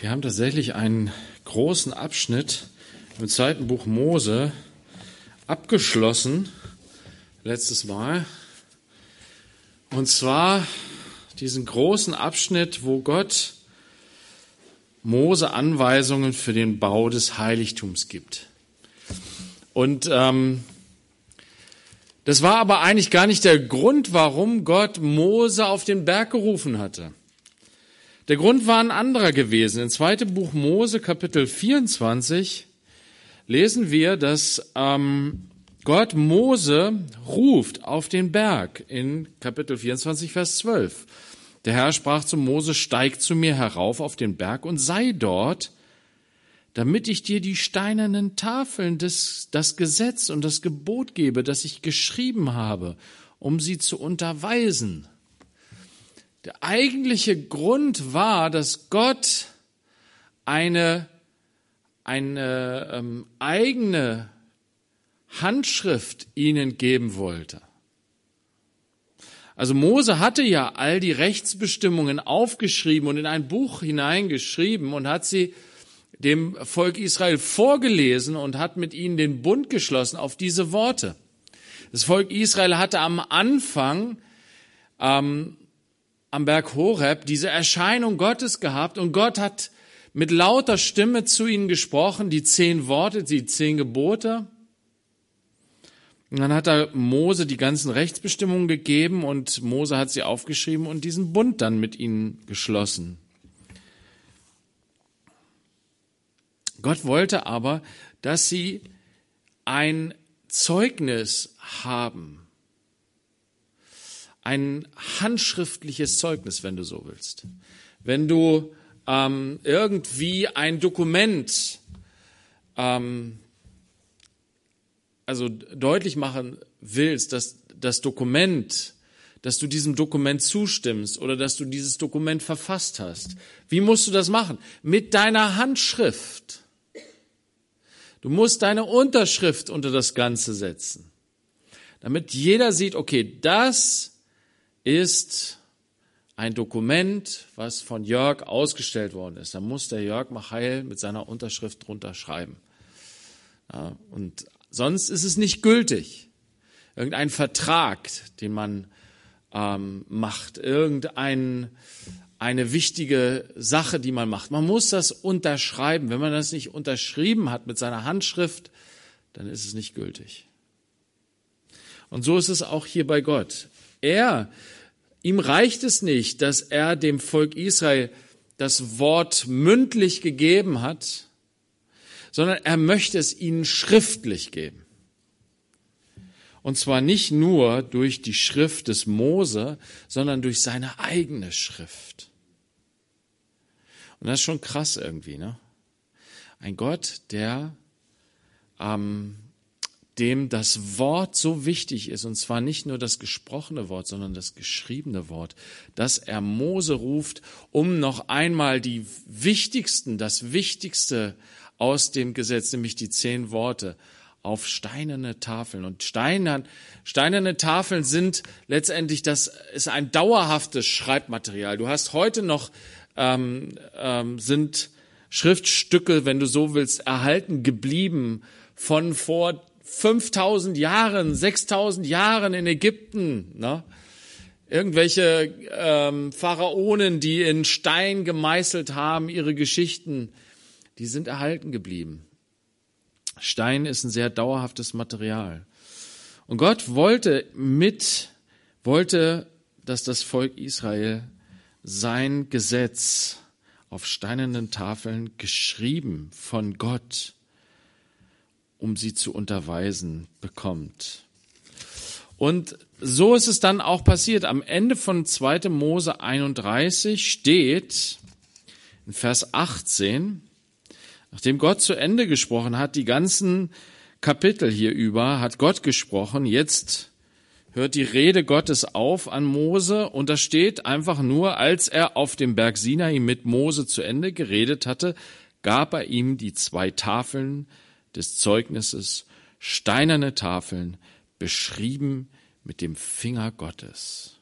Wir haben tatsächlich einen großen Abschnitt im zweiten Buch Mose abgeschlossen, letztes Mal. Und zwar diesen großen Abschnitt, wo Gott Mose Anweisungen für den Bau des Heiligtums gibt. Und ähm, das war aber eigentlich gar nicht der Grund, warum Gott Mose auf den Berg gerufen hatte. Der Grund war ein anderer gewesen. In 2. Buch Mose, Kapitel 24, lesen wir, dass ähm, Gott Mose ruft auf den Berg in Kapitel 24, Vers 12. Der Herr sprach zu Mose, steig zu mir herauf auf den Berg und sei dort, damit ich dir die steinernen Tafeln des, das Gesetz und das Gebot gebe, das ich geschrieben habe, um sie zu unterweisen. Der eigentliche Grund war, dass Gott eine, eine ähm, eigene Handschrift ihnen geben wollte. Also Mose hatte ja all die Rechtsbestimmungen aufgeschrieben und in ein Buch hineingeschrieben und hat sie dem Volk Israel vorgelesen und hat mit ihnen den Bund geschlossen auf diese Worte. Das Volk Israel hatte am Anfang ähm, am Berg Horeb diese Erscheinung Gottes gehabt und Gott hat mit lauter Stimme zu ihnen gesprochen, die zehn Worte, die zehn Gebote. Und dann hat er Mose die ganzen Rechtsbestimmungen gegeben und Mose hat sie aufgeschrieben und diesen Bund dann mit ihnen geschlossen. Gott wollte aber, dass sie ein Zeugnis haben ein handschriftliches Zeugnis, wenn du so willst. Wenn du ähm, irgendwie ein Dokument ähm, also deutlich machen willst, dass das Dokument, dass du diesem Dokument zustimmst oder dass du dieses Dokument verfasst hast. Wie musst du das machen? Mit deiner Handschrift. Du musst deine Unterschrift unter das Ganze setzen, damit jeder sieht, okay, das ist ein Dokument, was von Jörg ausgestellt worden ist. Da muss der Jörg Machail mit seiner Unterschrift drunter schreiben. Ja, und sonst ist es nicht gültig. Irgendein Vertrag, den man ähm, macht, irgendein eine wichtige Sache, die man macht. Man muss das unterschreiben. Wenn man das nicht unterschrieben hat mit seiner Handschrift, dann ist es nicht gültig. Und so ist es auch hier bei Gott. Er, ihm reicht es nicht, dass er dem Volk Israel das Wort mündlich gegeben hat, sondern er möchte es ihnen schriftlich geben. Und zwar nicht nur durch die Schrift des Mose, sondern durch seine eigene Schrift. Und das ist schon krass irgendwie, ne? Ein Gott, der ähm, dem das Wort so wichtig ist, und zwar nicht nur das gesprochene Wort, sondern das geschriebene Wort, dass er Mose ruft, um noch einmal die wichtigsten, das Wichtigste aus dem Gesetz, nämlich die zehn Worte, auf steinerne Tafeln. Und steinern, steinerne Tafeln sind letztendlich, das ist ein dauerhaftes Schreibmaterial. Du hast heute noch, ähm, ähm, sind Schriftstücke, wenn du so willst, erhalten geblieben von vor 5000 Jahren, 6000 Jahren in Ägypten. Ne? Irgendwelche ähm, Pharaonen, die in Stein gemeißelt haben, ihre Geschichten, die sind erhalten geblieben. Stein ist ein sehr dauerhaftes Material. Und Gott wollte mit, wollte, dass das Volk Israel sein Gesetz auf steinernen Tafeln geschrieben von Gott um sie zu unterweisen, bekommt. Und so ist es dann auch passiert. Am Ende von 2. Mose 31 steht in Vers 18, nachdem Gott zu Ende gesprochen hat, die ganzen Kapitel hier über, hat Gott gesprochen, jetzt hört die Rede Gottes auf an Mose und da steht einfach nur, als er auf dem Berg Sinai mit Mose zu Ende geredet hatte, gab er ihm die zwei Tafeln des Zeugnisses, steinerne Tafeln, beschrieben mit dem Finger Gottes.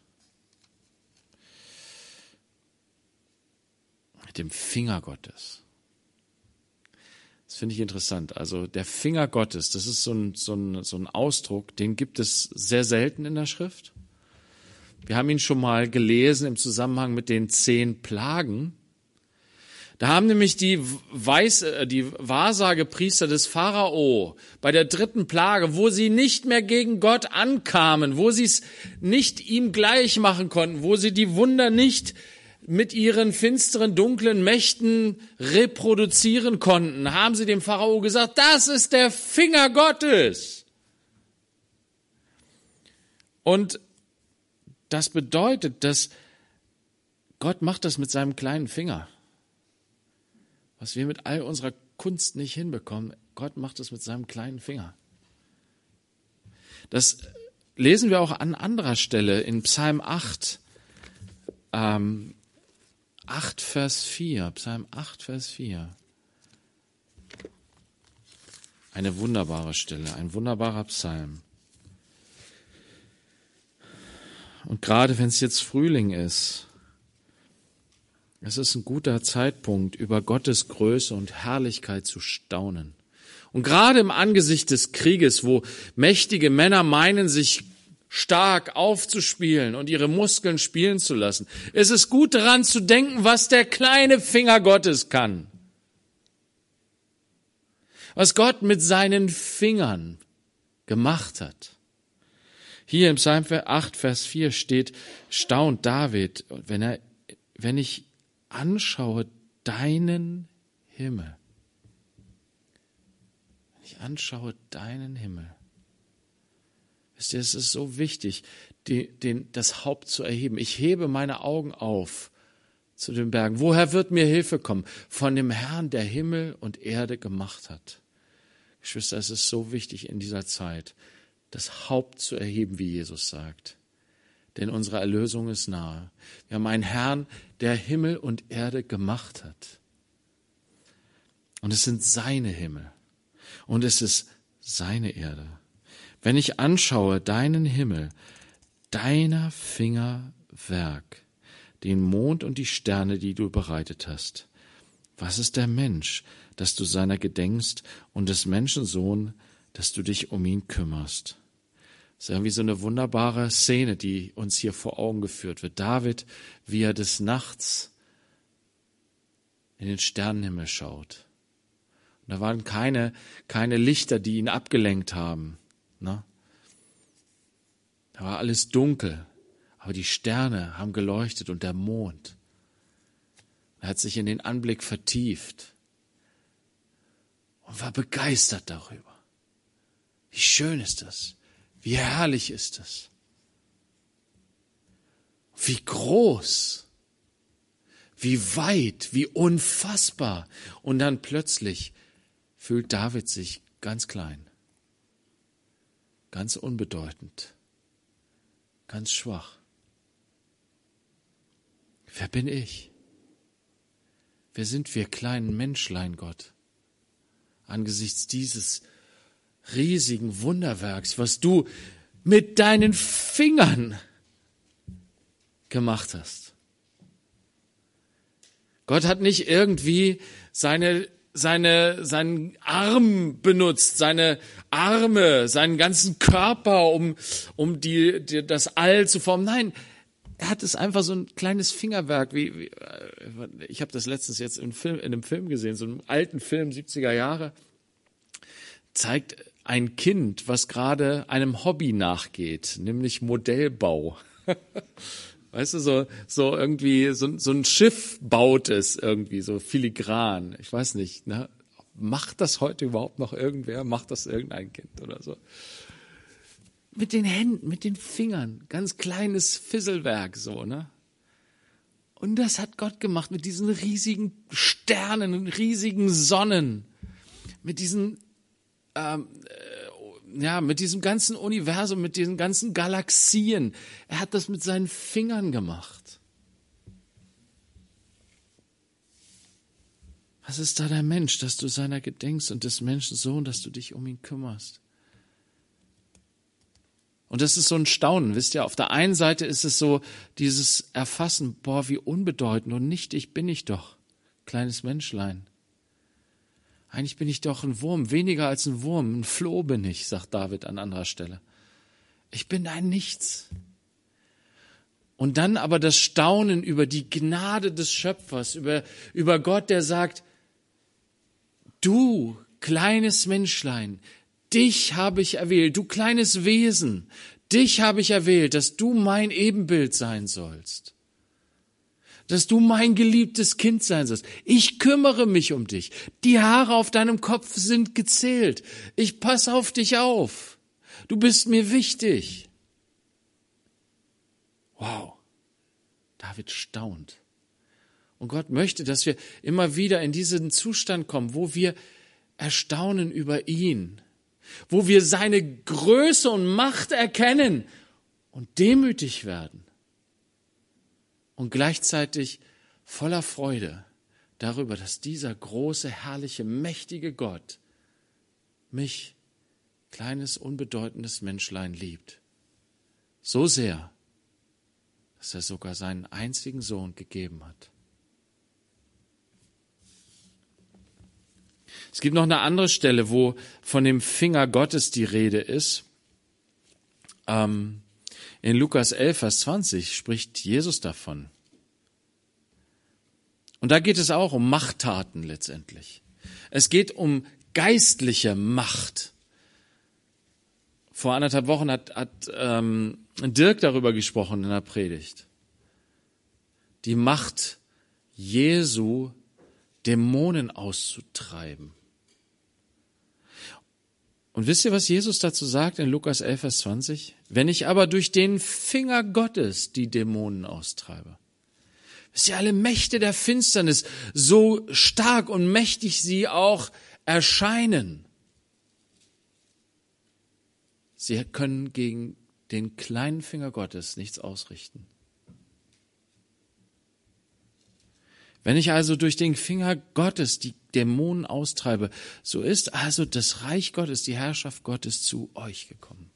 Mit dem Finger Gottes. Das finde ich interessant. Also der Finger Gottes, das ist so ein, so, ein, so ein Ausdruck, den gibt es sehr selten in der Schrift. Wir haben ihn schon mal gelesen im Zusammenhang mit den zehn Plagen. Da haben nämlich die, Weiß, äh, die Wahrsagepriester des Pharao bei der dritten Plage, wo sie nicht mehr gegen Gott ankamen, wo sie es nicht ihm gleich machen konnten, wo sie die Wunder nicht mit ihren finsteren, dunklen Mächten reproduzieren konnten, haben sie dem Pharao gesagt, das ist der Finger Gottes. Und das bedeutet, dass Gott macht das mit seinem kleinen Finger. Was wir mit all unserer Kunst nicht hinbekommen, Gott macht es mit seinem kleinen Finger. Das lesen wir auch an anderer Stelle in Psalm 8. Ähm, 8, Vers 4, Psalm 8, Vers 4. Eine wunderbare Stelle, ein wunderbarer Psalm. Und gerade wenn es jetzt Frühling ist, es ist ein guter Zeitpunkt, über Gottes Größe und Herrlichkeit zu staunen. Und gerade im Angesicht des Krieges, wo mächtige Männer meinen, sich stark aufzuspielen und ihre Muskeln spielen zu lassen. Es ist gut daran zu denken, was der kleine Finger Gottes kann. Was Gott mit seinen Fingern gemacht hat. Hier im Psalm 8, Vers 4 steht, staunt David, wenn er, wenn ich anschaue deinen Himmel. Wenn ich anschaue deinen Himmel. Wisst ihr, es ist so wichtig, die, den, das Haupt zu erheben. Ich hebe meine Augen auf zu den Bergen. Woher wird mir Hilfe kommen? Von dem Herrn, der Himmel und Erde gemacht hat. Geschwister, es ist so wichtig in dieser Zeit, das Haupt zu erheben, wie Jesus sagt. Denn unsere Erlösung ist nahe. Wir haben einen Herrn, der Himmel und Erde gemacht hat. Und es sind seine Himmel. Und es ist seine Erde wenn ich anschaue deinen Himmel, deiner Finger Werk, den Mond und die Sterne, die du bereitet hast. Was ist der Mensch, dass du seiner gedenkst und des Menschensohn, dass du dich um ihn kümmerst? Das ist irgendwie so eine wunderbare Szene, die uns hier vor Augen geführt wird. David, wie er des Nachts in den Sternenhimmel schaut. Und da waren keine, keine Lichter, die ihn abgelenkt haben. Ne? Da war alles dunkel, aber die Sterne haben geleuchtet und der Mond. Er hat sich in den Anblick vertieft und war begeistert darüber. Wie schön ist das? Wie herrlich ist das? Wie groß, wie weit, wie unfassbar. Und dann plötzlich fühlt David sich ganz klein ganz unbedeutend, ganz schwach. Wer bin ich? Wer sind wir kleinen Menschlein, Gott? Angesichts dieses riesigen Wunderwerks, was du mit deinen Fingern gemacht hast. Gott hat nicht irgendwie seine seine, seinen Arm benutzt, seine Arme, seinen ganzen Körper, um, um die, die, das All zu formen. Nein, er hat es einfach so ein kleines Fingerwerk, wie, wie äh, ich habe das letztens jetzt im Film, in einem Film gesehen, so einem alten Film 70er Jahre, zeigt ein Kind, was gerade einem Hobby nachgeht, nämlich Modellbau. Weißt du, so, so irgendwie, so, so ein Schiff baut es irgendwie, so filigran. Ich weiß nicht, ne? Macht das heute überhaupt noch irgendwer? Macht das irgendein Kind oder so? Mit den Händen, mit den Fingern, ganz kleines Fisselwerk, so, ne? Und das hat Gott gemacht mit diesen riesigen Sternen, riesigen Sonnen, mit diesen ähm, ja, mit diesem ganzen Universum, mit diesen ganzen Galaxien. Er hat das mit seinen Fingern gemacht. Was ist da der Mensch, dass du seiner gedenkst und des Menschen Sohn, dass du dich um ihn kümmerst? Und das ist so ein Staunen, wisst ihr, auf der einen Seite ist es so dieses Erfassen, boah, wie unbedeutend und nichtig bin ich doch. kleines Menschlein. Eigentlich bin ich doch ein Wurm, weniger als ein Wurm, ein Floh bin ich, sagt David an anderer Stelle. Ich bin ein Nichts. Und dann aber das Staunen über die Gnade des Schöpfers, über, über Gott, der sagt, du kleines Menschlein, dich habe ich erwählt, du kleines Wesen, dich habe ich erwählt, dass du mein Ebenbild sein sollst dass du mein geliebtes Kind sein sollst. Ich kümmere mich um dich. Die Haare auf deinem Kopf sind gezählt. Ich passe auf dich auf. Du bist mir wichtig. Wow. David staunt. Und Gott möchte, dass wir immer wieder in diesen Zustand kommen, wo wir erstaunen über ihn, wo wir seine Größe und Macht erkennen und demütig werden und gleichzeitig voller Freude darüber, dass dieser große, herrliche, mächtige Gott mich, kleines, unbedeutendes Menschlein, liebt. So sehr, dass er sogar seinen einzigen Sohn gegeben hat. Es gibt noch eine andere Stelle, wo von dem Finger Gottes die Rede ist. Ähm, in Lukas 11, Vers 20 spricht Jesus davon. Und da geht es auch um Machttaten letztendlich. Es geht um geistliche Macht. Vor anderthalb Wochen hat, hat ähm, Dirk darüber gesprochen in der Predigt. Die Macht Jesu, Dämonen auszutreiben. Und wisst ihr, was Jesus dazu sagt in Lukas 11, Vers 20? Wenn ich aber durch den Finger Gottes die Dämonen austreibe. Wisst ihr, alle Mächte der Finsternis, so stark und mächtig sie auch erscheinen, sie können gegen den kleinen Finger Gottes nichts ausrichten. Wenn ich also durch den Finger Gottes die Dämonen austreibe, so ist also das Reich Gottes, die Herrschaft Gottes zu euch gekommen.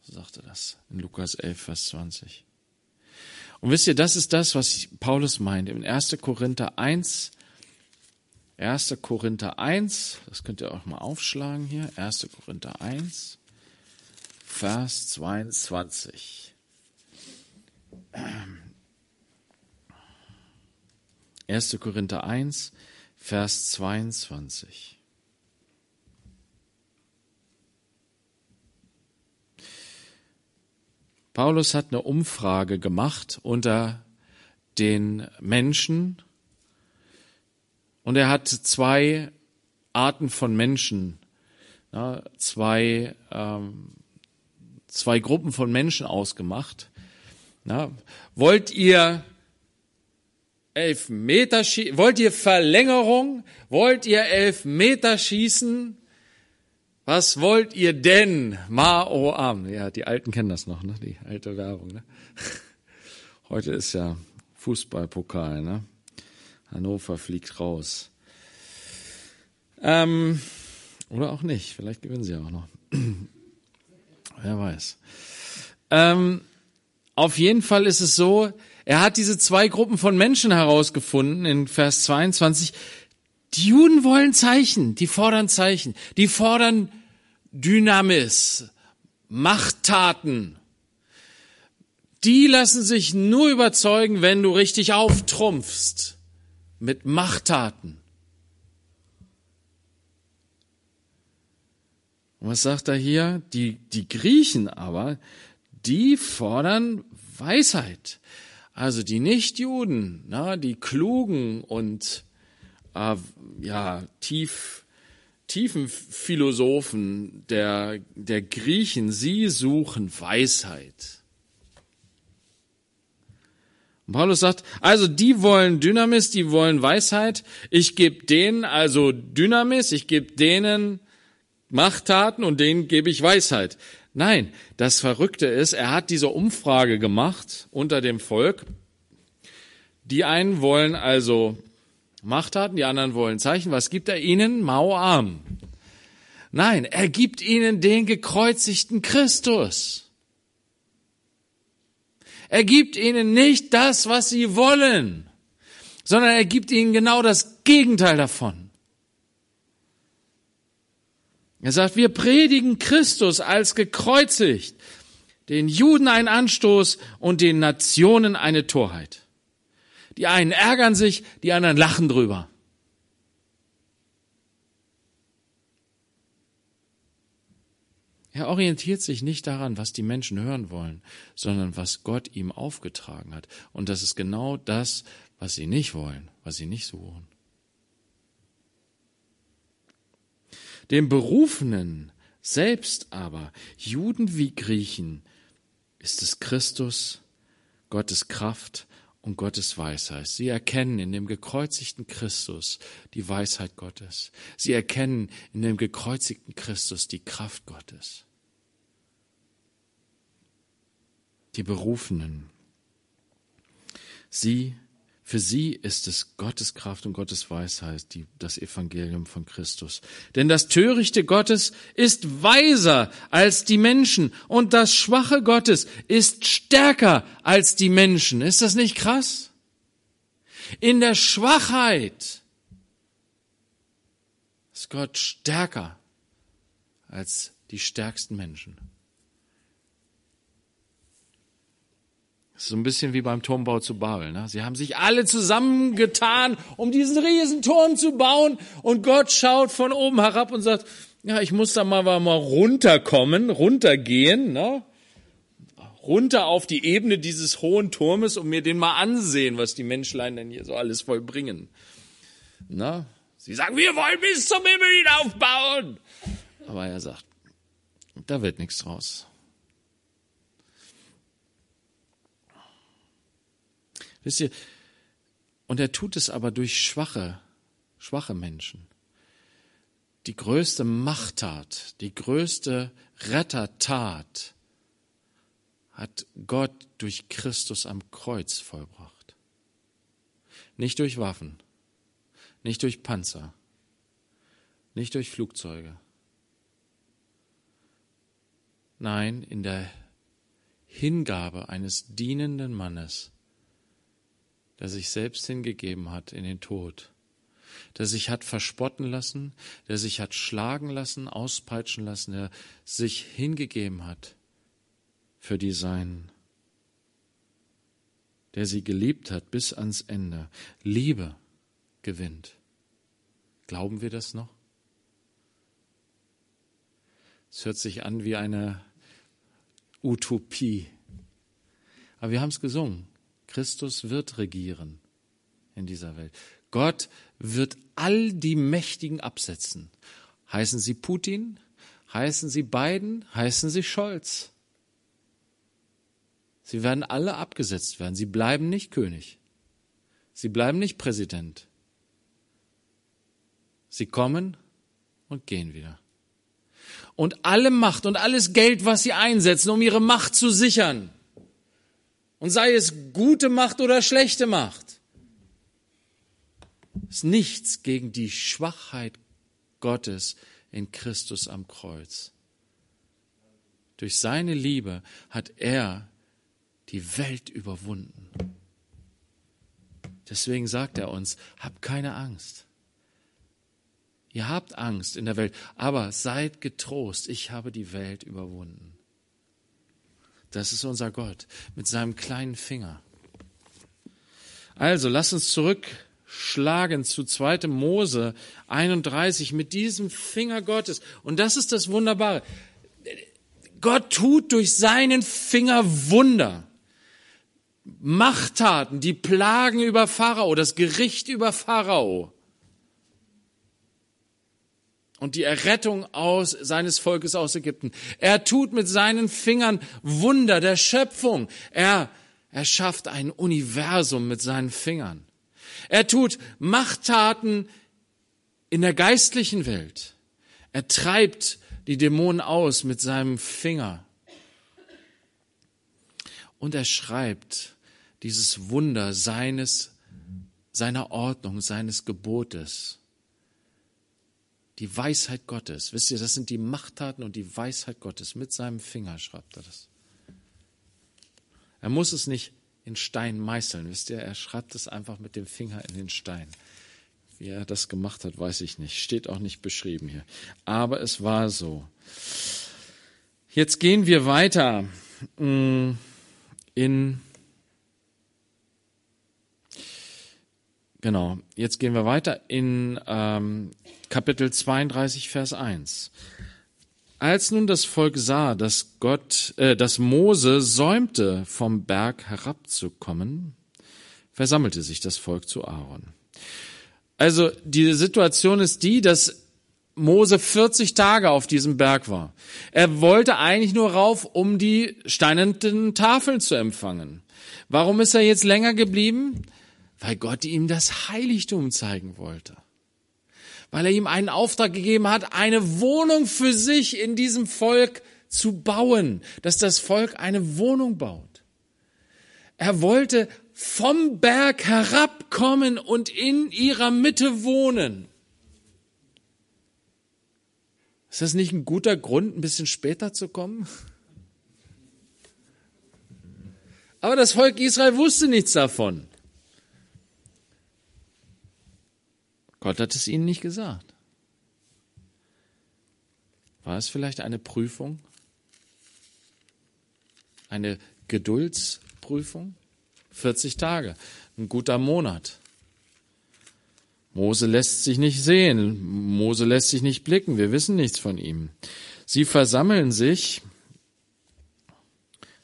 So sagte das in Lukas 11, Vers 20. Und wisst ihr, das ist das, was Paulus meint. In 1. Korinther 1, 1. Korinther 1, das könnt ihr auch mal aufschlagen hier, 1. Korinther 1, Vers 22. 1. Korinther 1, Vers 22. Paulus hat eine Umfrage gemacht unter den Menschen und er hat zwei Arten von Menschen, zwei, ähm, zwei Gruppen von Menschen ausgemacht. wollt ihr elf Meter schießen? Wollt ihr Verlängerung? Wollt ihr elf Meter schießen? Was wollt ihr denn? Mao Am. Ja, die Alten kennen das noch, ne? Die alte Werbung, ne? Heute ist ja Fußballpokal, ne? Hannover fliegt raus. Ähm, oder auch nicht. Vielleicht gewinnen sie auch noch. Wer weiß. Ähm, auf jeden Fall ist es so, er hat diese zwei Gruppen von Menschen herausgefunden in Vers 22. Die Juden wollen Zeichen, die fordern Zeichen, die fordern Dynamis, Machttaten. Die lassen sich nur überzeugen, wenn du richtig auftrumpfst mit Machttaten. Und was sagt er hier? Die, die Griechen aber, die fordern Weisheit. Also die Nichtjuden, na, die klugen und äh, ja tief tiefen Philosophen der der Griechen, sie suchen Weisheit. Und Paulus sagt, also die wollen Dynamis, die wollen Weisheit. Ich gebe denen also Dynamis, ich gebe denen Machttaten und denen gebe ich Weisheit. Nein, das Verrückte ist, er hat diese Umfrage gemacht unter dem Volk. Die einen wollen also Machttaten, die anderen wollen Zeichen. Was gibt er ihnen? Mauarm. Nein, er gibt ihnen den gekreuzigten Christus. Er gibt ihnen nicht das, was sie wollen. sondern er gibt ihnen genau das Gegenteil davon. Er sagt, wir predigen Christus als gekreuzigt, den Juden ein Anstoß und den Nationen eine Torheit. Die einen ärgern sich, die anderen lachen drüber. Er orientiert sich nicht daran, was die Menschen hören wollen, sondern was Gott ihm aufgetragen hat. Und das ist genau das, was sie nicht wollen, was sie nicht suchen. Dem Berufenen selbst aber, Juden wie Griechen, ist es Christus, Gottes Kraft und Gottes Weisheit. Sie erkennen in dem gekreuzigten Christus die Weisheit Gottes. Sie erkennen in dem gekreuzigten Christus die Kraft Gottes. die Berufenen. Sie, für sie ist es Gottes Kraft und Gottes Weisheit, die, das Evangelium von Christus. Denn das Törichte Gottes ist weiser als die Menschen und das Schwache Gottes ist stärker als die Menschen. Ist das nicht krass? In der Schwachheit ist Gott stärker als die stärksten Menschen. So ein bisschen wie beim Turmbau zu Babel. Ne? Sie haben sich alle zusammengetan, um diesen riesen Turm zu bauen. Und Gott schaut von oben herab und sagt, ja, ich muss da mal, mal runterkommen, runtergehen, ne? runter auf die Ebene dieses hohen Turmes und mir den mal ansehen, was die Menschlein denn hier so alles vollbringen. Na? Sie sagen, wir wollen bis zum Himmel hinaufbauen. Aber er sagt, da wird nichts draus. Wisst ihr, und er tut es aber durch schwache, schwache Menschen. Die größte Machttat, die größte Rettertat hat Gott durch Christus am Kreuz vollbracht. Nicht durch Waffen, nicht durch Panzer, nicht durch Flugzeuge. Nein, in der Hingabe eines dienenden Mannes, der sich selbst hingegeben hat in den Tod, der sich hat verspotten lassen, der sich hat schlagen lassen, auspeitschen lassen, der sich hingegeben hat für die Seinen, der sie geliebt hat bis ans Ende. Liebe gewinnt. Glauben wir das noch? Es hört sich an wie eine Utopie. Aber wir haben es gesungen. Christus wird regieren in dieser Welt. Gott wird all die Mächtigen absetzen. Heißen sie Putin? Heißen sie Biden? Heißen sie Scholz? Sie werden alle abgesetzt werden. Sie bleiben nicht König. Sie bleiben nicht Präsident. Sie kommen und gehen wieder. Und alle Macht und alles Geld, was sie einsetzen, um ihre Macht zu sichern, und sei es gute Macht oder schlechte Macht, ist nichts gegen die Schwachheit Gottes in Christus am Kreuz. Durch seine Liebe hat er die Welt überwunden. Deswegen sagt er uns, habt keine Angst. Ihr habt Angst in der Welt, aber seid getrost, ich habe die Welt überwunden. Das ist unser Gott mit seinem kleinen Finger. Also, lass uns zurückschlagen zu 2. Mose 31 mit diesem Finger Gottes. Und das ist das Wunderbare. Gott tut durch seinen Finger Wunder. Machttaten, die Plagen über Pharao, das Gericht über Pharao und die Errettung aus seines Volkes aus Ägypten. Er tut mit seinen Fingern Wunder der Schöpfung. Er erschafft ein Universum mit seinen Fingern. Er tut Machttaten in der geistlichen Welt. Er treibt die Dämonen aus mit seinem Finger. Und er schreibt dieses Wunder seines, seiner Ordnung, seines Gebotes die Weisheit Gottes. Wisst ihr, das sind die Machttaten und die Weisheit Gottes. Mit seinem Finger schreibt er das. Er muss es nicht in Stein meißeln. Wisst ihr, er schreibt es einfach mit dem Finger in den Stein. Wie er das gemacht hat, weiß ich nicht. Steht auch nicht beschrieben hier. Aber es war so. Jetzt gehen wir weiter mm, in Genau, jetzt gehen wir weiter in ähm, Kapitel 32, Vers 1. Als nun das Volk sah, dass Gott, äh, dass Mose säumte, vom Berg herabzukommen, versammelte sich das Volk zu Aaron. Also die Situation ist die, dass Mose 40 Tage auf diesem Berg war. Er wollte eigentlich nur rauf, um die steinernen Tafeln zu empfangen. Warum ist er jetzt länger geblieben? Weil Gott ihm das Heiligtum zeigen wollte. Weil er ihm einen Auftrag gegeben hat, eine Wohnung für sich in diesem Volk zu bauen, dass das Volk eine Wohnung baut. Er wollte vom Berg herabkommen und in ihrer Mitte wohnen. Ist das nicht ein guter Grund, ein bisschen später zu kommen? Aber das Volk Israel wusste nichts davon. Gott hat es ihnen nicht gesagt. War es vielleicht eine Prüfung? Eine Geduldsprüfung? 40 Tage, ein guter Monat. Mose lässt sich nicht sehen, Mose lässt sich nicht blicken, wir wissen nichts von ihm. Sie versammeln sich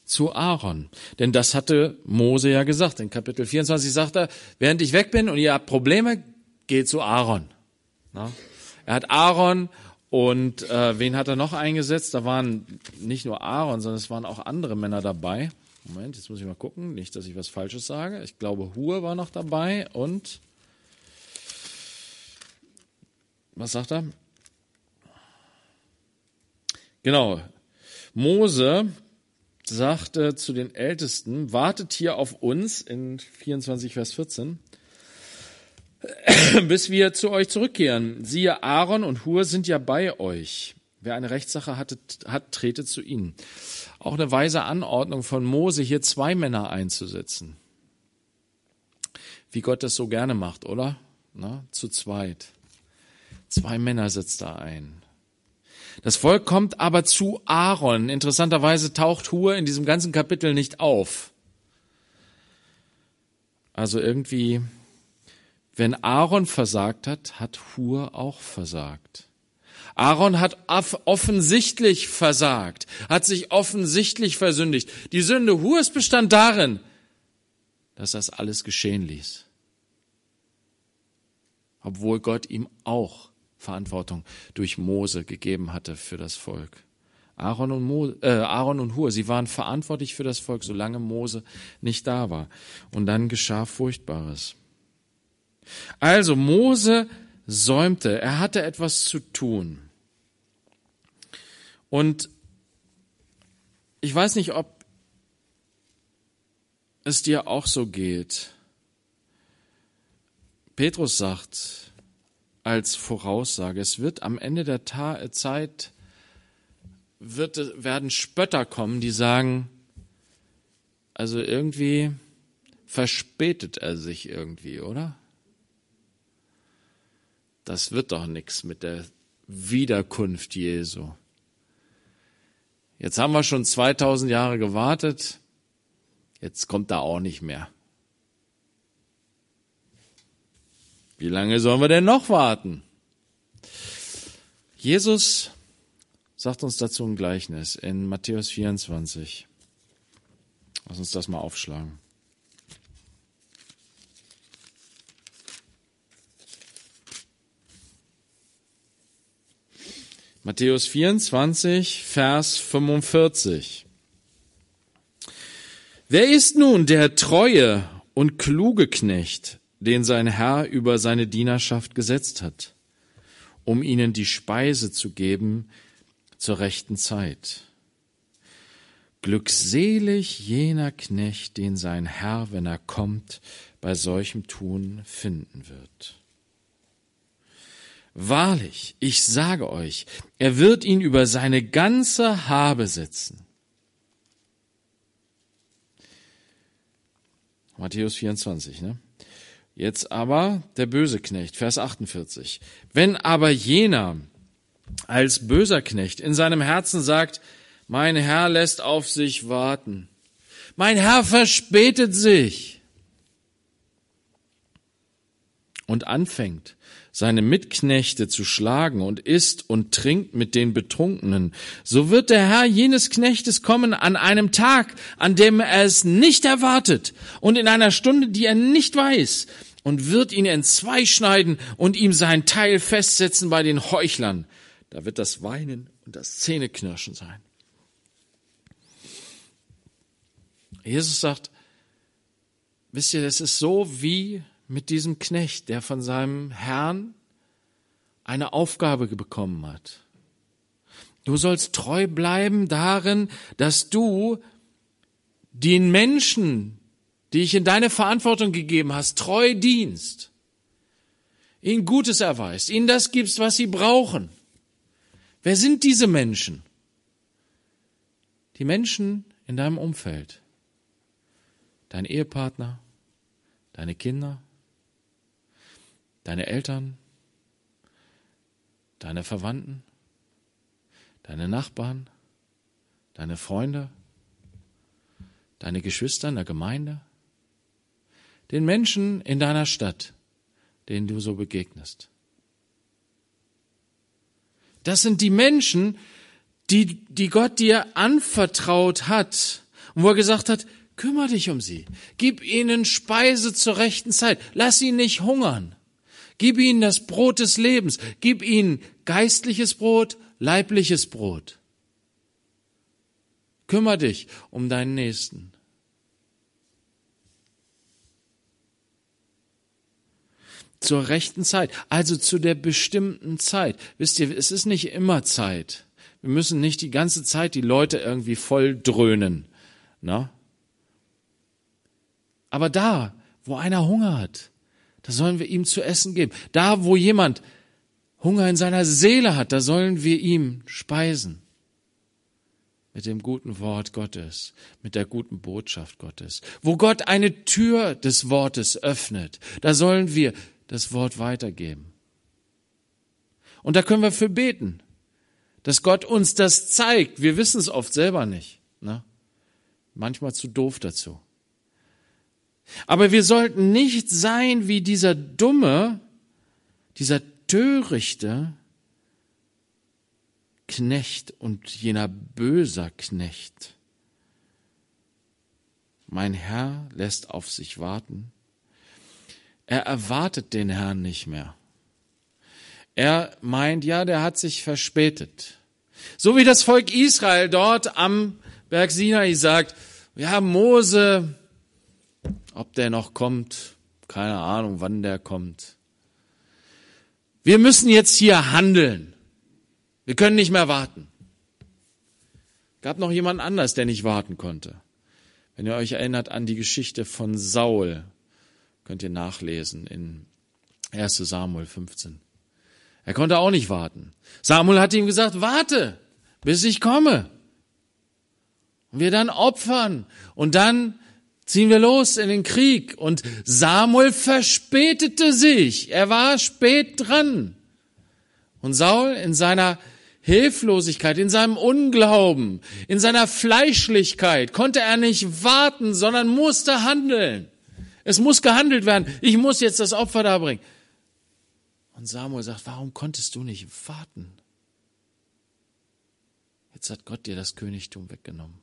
zu Aaron. Denn das hatte Mose ja gesagt. In Kapitel 24 sagt er, während ich weg bin und ihr habt Probleme, geht zu Aaron. Na? Er hat Aaron und äh, wen hat er noch eingesetzt? Da waren nicht nur Aaron, sondern es waren auch andere Männer dabei. Moment, jetzt muss ich mal gucken, nicht, dass ich was Falsches sage. Ich glaube, Hur war noch dabei und was sagt er? Genau. Mose sagte zu den Ältesten, wartet hier auf uns in 24 Vers 14 bis wir zu euch zurückkehren. Siehe, Aaron und Hur sind ja bei euch. Wer eine Rechtssache hat, hat, trete zu ihnen. Auch eine weise Anordnung von Mose, hier zwei Männer einzusetzen. Wie Gott das so gerne macht, oder? Na, zu zweit. Zwei Männer setzt er ein. Das Volk kommt aber zu Aaron. Interessanterweise taucht Hur in diesem ganzen Kapitel nicht auf. Also irgendwie wenn Aaron versagt hat, hat Hur auch versagt. Aaron hat offensichtlich versagt, hat sich offensichtlich versündigt. Die Sünde Hurs bestand darin, dass das alles geschehen ließ. Obwohl Gott ihm auch Verantwortung durch Mose gegeben hatte für das Volk. Aaron und, Mo, äh, Aaron und Hur, sie waren verantwortlich für das Volk, solange Mose nicht da war. Und dann geschah Furchtbares. Also Mose säumte, er hatte etwas zu tun. Und ich weiß nicht, ob es dir auch so geht. Petrus sagt als Voraussage, es wird am Ende der Ta Zeit wird, werden Spötter kommen, die sagen, also irgendwie verspätet er sich irgendwie, oder? Das wird doch nichts mit der Wiederkunft Jesu. Jetzt haben wir schon 2000 Jahre gewartet, jetzt kommt er auch nicht mehr. Wie lange sollen wir denn noch warten? Jesus sagt uns dazu ein Gleichnis in Matthäus 24. Lass uns das mal aufschlagen. Matthäus 24, Vers 45. Wer ist nun der treue und kluge Knecht, den sein Herr über seine Dienerschaft gesetzt hat, um ihnen die Speise zu geben zur rechten Zeit? Glückselig jener Knecht, den sein Herr, wenn er kommt, bei solchem Tun finden wird. Wahrlich, ich sage euch, er wird ihn über seine ganze Habe setzen. Matthäus 24, ne? Jetzt aber der böse Knecht, Vers 48. Wenn aber jener als böser Knecht in seinem Herzen sagt, mein Herr lässt auf sich warten, mein Herr verspätet sich und anfängt, seine Mitknechte zu schlagen und isst und trinkt mit den Betrunkenen, so wird der Herr jenes Knechtes kommen an einem Tag, an dem er es nicht erwartet und in einer Stunde, die er nicht weiß, und wird ihn entzwei schneiden und ihm sein Teil festsetzen bei den Heuchlern. Da wird das Weinen und das Zähneknirschen sein. Jesus sagt, wisst ihr, das ist so wie mit diesem Knecht, der von seinem Herrn eine Aufgabe bekommen hat. Du sollst treu bleiben darin, dass du den Menschen, die ich in deine Verantwortung gegeben hast, treu dienst, ihnen Gutes erweist, ihnen das gibst, was sie brauchen. Wer sind diese Menschen? Die Menschen in deinem Umfeld. Dein Ehepartner, deine Kinder, deine Eltern, deine Verwandten, deine Nachbarn, deine Freunde, deine Geschwister in der Gemeinde, den Menschen in deiner Stadt, denen du so begegnest. Das sind die Menschen, die, die Gott dir anvertraut hat und wo er gesagt hat, kümmere dich um sie, gib ihnen Speise zur rechten Zeit, lass sie nicht hungern. Gib ihnen das Brot des Lebens. Gib ihnen geistliches Brot, leibliches Brot. Kümmer dich um deinen Nächsten. Zur rechten Zeit, also zu der bestimmten Zeit. Wisst ihr, es ist nicht immer Zeit. Wir müssen nicht die ganze Zeit die Leute irgendwie voll dröhnen. Na? Aber da, wo einer Hunger hat, da sollen wir ihm zu essen geben. Da, wo jemand Hunger in seiner Seele hat, da sollen wir ihm speisen. Mit dem guten Wort Gottes, mit der guten Botschaft Gottes. Wo Gott eine Tür des Wortes öffnet, da sollen wir das Wort weitergeben. Und da können wir für beten, dass Gott uns das zeigt. Wir wissen es oft selber nicht. Ne? Manchmal zu doof dazu. Aber wir sollten nicht sein wie dieser dumme, dieser törichte Knecht und jener böser Knecht. Mein Herr lässt auf sich warten. Er erwartet den Herrn nicht mehr. Er meint, ja, der hat sich verspätet. So wie das Volk Israel dort am Berg Sinai sagt, ja, Mose, ob der noch kommt, keine Ahnung, wann der kommt. Wir müssen jetzt hier handeln. Wir können nicht mehr warten. Gab noch jemand anders, der nicht warten konnte. Wenn ihr euch erinnert an die Geschichte von Saul, könnt ihr nachlesen in 1 Samuel 15. Er konnte auch nicht warten. Samuel hat ihm gesagt, warte, bis ich komme. Und wir dann opfern. Und dann ziehen wir los in den Krieg. Und Samuel verspätete sich. Er war spät dran. Und Saul in seiner Hilflosigkeit, in seinem Unglauben, in seiner Fleischlichkeit konnte er nicht warten, sondern musste handeln. Es muss gehandelt werden. Ich muss jetzt das Opfer da bringen. Und Samuel sagt, warum konntest du nicht warten? Jetzt hat Gott dir das Königtum weggenommen.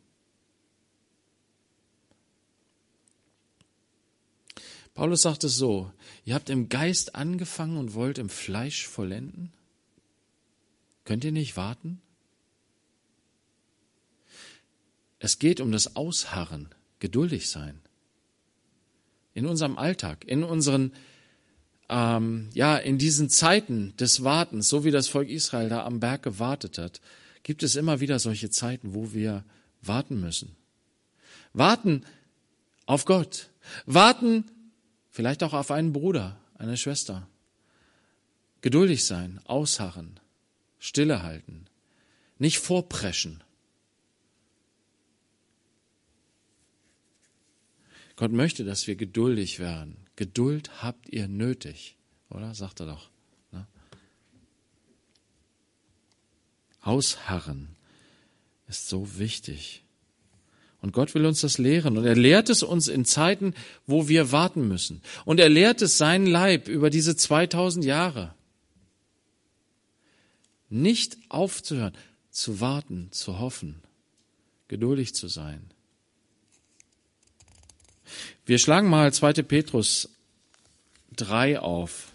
Paulus sagt es so, ihr habt im Geist angefangen und wollt im Fleisch vollenden? Könnt ihr nicht warten? Es geht um das Ausharren, geduldig sein. In unserem Alltag, in unseren, ähm, ja, in diesen Zeiten des Wartens, so wie das Volk Israel da am Berg gewartet hat, gibt es immer wieder solche Zeiten, wo wir warten müssen. Warten auf Gott. Warten Vielleicht auch auf einen Bruder, eine Schwester. Geduldig sein, ausharren, stille halten, nicht vorpreschen. Gott möchte, dass wir geduldig werden. Geduld habt ihr nötig, oder? Sagt er doch. Ne? Ausharren ist so wichtig. Und Gott will uns das lehren. Und er lehrt es uns in Zeiten, wo wir warten müssen. Und er lehrt es seinen Leib über diese 2000 Jahre. Nicht aufzuhören, zu warten, zu hoffen, geduldig zu sein. Wir schlagen mal 2. Petrus 3 auf.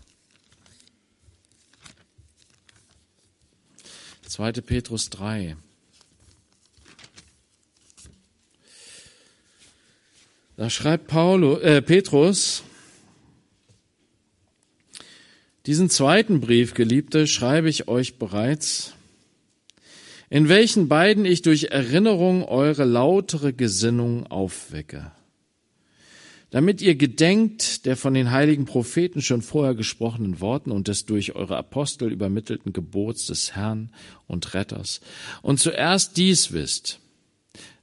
2. Petrus 3. Da schreibt Paulus, äh, Petrus, diesen zweiten Brief, Geliebte, schreibe ich euch bereits, in welchen beiden ich durch Erinnerung eure lautere Gesinnung aufwecke, damit ihr gedenkt der von den heiligen Propheten schon vorher gesprochenen Worten und des durch eure Apostel übermittelten Gebots des Herrn und Retters. Und zuerst dies wisst,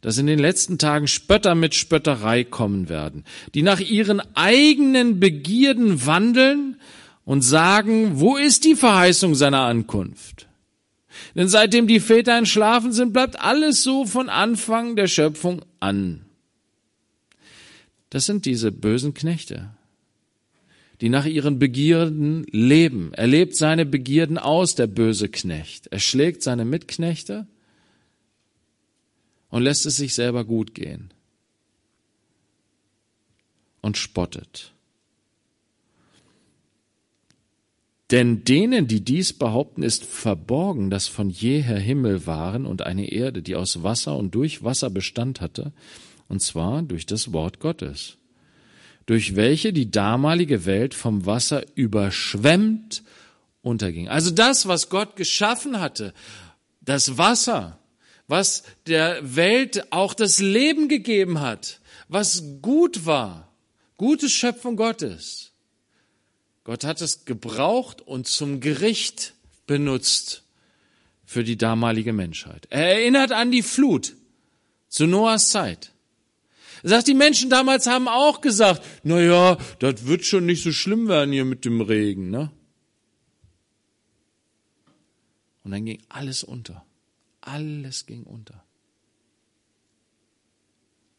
dass in den letzten Tagen Spötter mit Spötterei kommen werden, die nach ihren eigenen Begierden wandeln und sagen, wo ist die Verheißung seiner Ankunft? Denn seitdem die Väter entschlafen sind, bleibt alles so von Anfang der Schöpfung an. Das sind diese bösen Knechte, die nach ihren Begierden leben. Er lebt seine Begierden aus, der böse Knecht. Er schlägt seine Mitknechte und lässt es sich selber gut gehen und spottet. Denn denen, die dies behaupten, ist verborgen, dass von jeher Himmel waren und eine Erde, die aus Wasser und durch Wasser Bestand hatte, und zwar durch das Wort Gottes, durch welche die damalige Welt vom Wasser überschwemmt unterging. Also das, was Gott geschaffen hatte, das Wasser, was der Welt auch das Leben gegeben hat, was gut war, gute Schöpfung Gottes. Gott hat es gebraucht und zum Gericht benutzt für die damalige Menschheit. Er erinnert an die Flut zu Noahs Zeit. Er sagt, die Menschen damals haben auch gesagt, na ja, das wird schon nicht so schlimm werden hier mit dem Regen, ne? Und dann ging alles unter. Alles ging unter.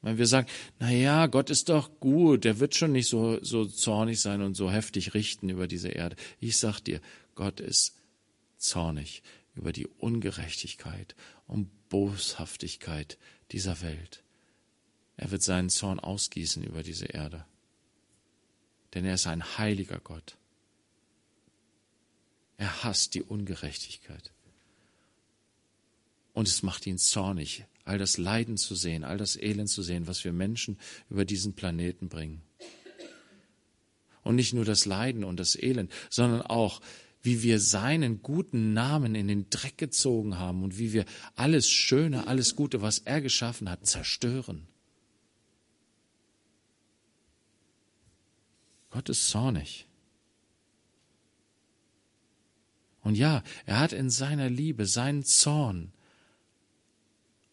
Weil wir sagen, na ja, Gott ist doch gut, der wird schon nicht so, so zornig sein und so heftig richten über diese Erde. Ich sag dir, Gott ist zornig über die Ungerechtigkeit und Boshaftigkeit dieser Welt. Er wird seinen Zorn ausgießen über diese Erde. Denn er ist ein heiliger Gott. Er hasst die Ungerechtigkeit. Und es macht ihn zornig, all das Leiden zu sehen, all das Elend zu sehen, was wir Menschen über diesen Planeten bringen. Und nicht nur das Leiden und das Elend, sondern auch, wie wir seinen guten Namen in den Dreck gezogen haben und wie wir alles Schöne, alles Gute, was er geschaffen hat, zerstören. Gott ist zornig. Und ja, er hat in seiner Liebe seinen Zorn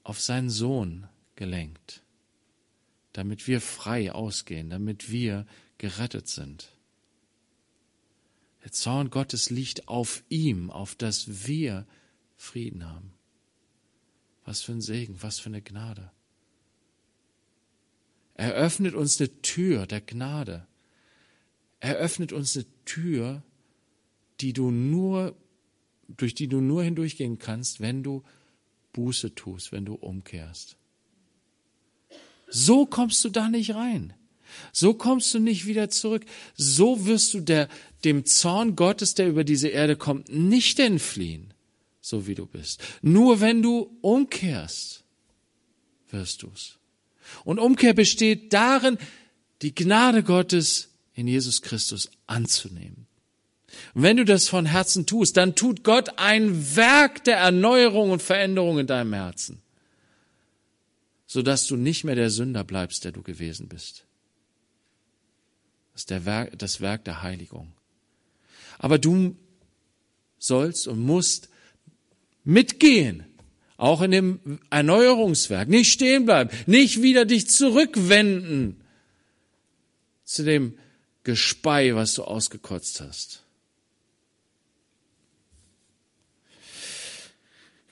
auf seinen Sohn gelenkt, damit wir frei ausgehen, damit wir gerettet sind. Der Zorn Gottes liegt auf ihm, auf dass wir Frieden haben. Was für ein Segen, was für eine Gnade. Er öffnet uns eine Tür der Gnade. Er öffnet uns eine Tür, die du nur, durch die du nur hindurchgehen kannst, wenn du Buße tust, wenn du umkehrst. So kommst du da nicht rein. So kommst du nicht wieder zurück. So wirst du der, dem Zorn Gottes, der über diese Erde kommt, nicht entfliehen, so wie du bist. Nur wenn du umkehrst, wirst du's. Und Umkehr besteht darin, die Gnade Gottes in Jesus Christus anzunehmen. Und wenn du das von Herzen tust, dann tut Gott ein Werk der Erneuerung und Veränderung in deinem Herzen, sodass du nicht mehr der Sünder bleibst, der du gewesen bist. Das ist der Werk, das Werk der Heiligung. Aber du sollst und musst mitgehen, auch in dem Erneuerungswerk, nicht stehen bleiben, nicht wieder dich zurückwenden zu dem Gespei, was du ausgekotzt hast.